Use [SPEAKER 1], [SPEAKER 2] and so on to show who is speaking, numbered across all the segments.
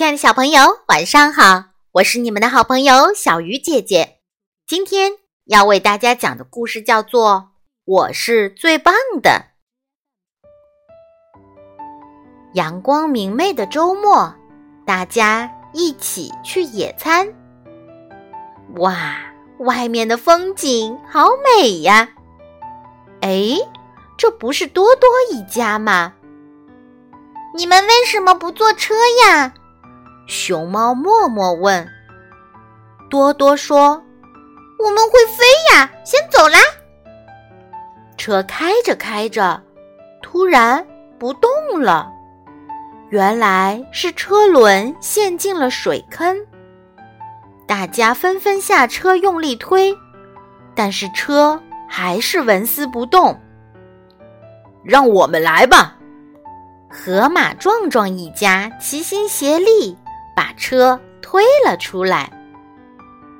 [SPEAKER 1] 亲爱的小朋友，晚上好！我是你们的好朋友小鱼姐姐。今天要为大家讲的故事叫做《我是最棒的》。阳光明媚的周末，大家一起去野餐。哇，外面的风景好美呀！哎，这不是多多一家吗？
[SPEAKER 2] 你们为什么不坐车呀？
[SPEAKER 1] 熊猫默默问。多多说：“
[SPEAKER 2] 我们会飞呀，先走啦。”
[SPEAKER 1] 车开着开着，突然不动了。原来是车轮陷进了水坑。大家纷纷下车用力推，但是车还是纹丝不动。
[SPEAKER 3] 让我们来吧！
[SPEAKER 1] 河马壮壮一家齐心协力。把车推了出来，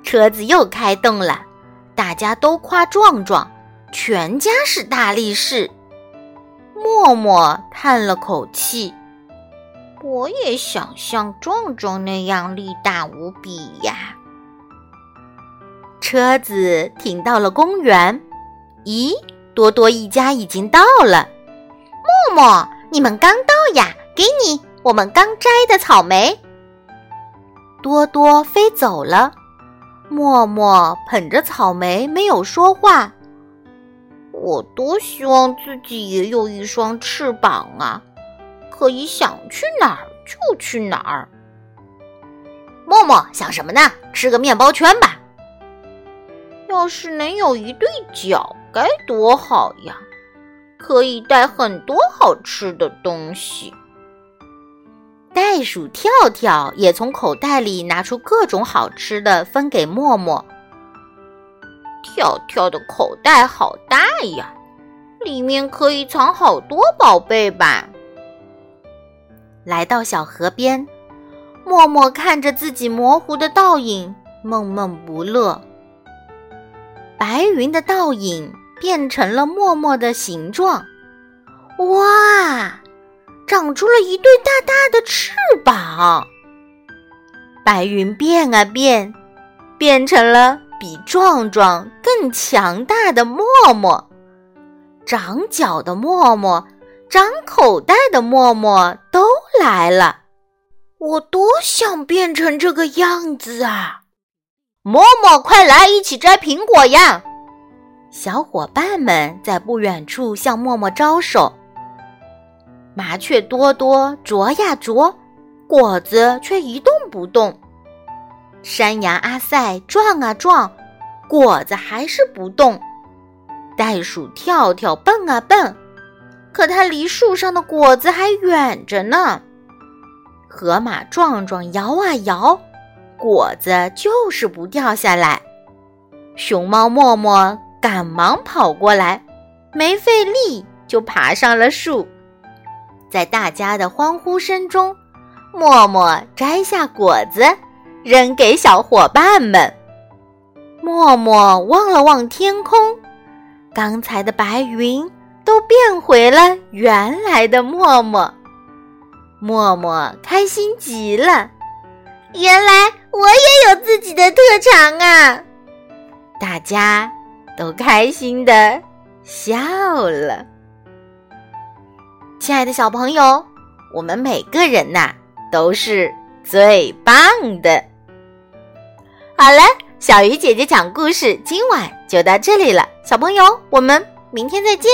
[SPEAKER 1] 车子又开动了，大家都夸壮壮，全家是大力士。默默叹了口气：“
[SPEAKER 2] 我也想像壮壮那样力大无比呀。”
[SPEAKER 1] 车子停到了公园，咦，多多一家已经到了。
[SPEAKER 2] 默默，你们刚到呀？给你，我们刚摘的草莓。
[SPEAKER 1] 多多飞走了，默默捧着草莓没有说话。
[SPEAKER 2] 我多希望自己也有一双翅膀啊，可以想去哪儿就去哪儿。
[SPEAKER 3] 默默想什么呢？吃个面包圈吧。
[SPEAKER 2] 要是能有一对脚该多好呀，可以带很多好吃的东西。
[SPEAKER 1] 袋鼠跳跳也从口袋里拿出各种好吃的，分给默默。
[SPEAKER 2] 跳跳的口袋好大呀，里面可以藏好多宝贝吧。
[SPEAKER 1] 来到小河边，默默看着自己模糊的倒影，闷闷不乐。白云的倒影变成了默默的形状，哇！长出了一对大大的翅膀，白云变啊变，变成了比壮壮更强大的默默。长脚的默默，长口袋的默默都来了。我多想变成这个样子啊！
[SPEAKER 3] 默默，快来一起摘苹果呀！
[SPEAKER 1] 小伙伴们在不远处向默默招手。麻雀多多啄呀啄，果子却一动不动。山羊阿塞撞啊撞，果子还是不动。袋鼠跳跳蹦啊蹦，可它离树上的果子还远着呢。河马壮壮摇啊摇，果子就是不掉下来。熊猫默默赶忙跑过来，没费力就爬上了树。在大家的欢呼声中，默默摘下果子，扔给小伙伴们。默默望了望天空，刚才的白云都变回了原来的默默。默默开心极了，
[SPEAKER 2] 原来我也有自己的特长啊！
[SPEAKER 1] 大家都开心的笑了。亲爱的小朋友，我们每个人呐都是最棒的。好了，小鱼姐姐讲故事，今晚就到这里了。小朋友，我们明天再见。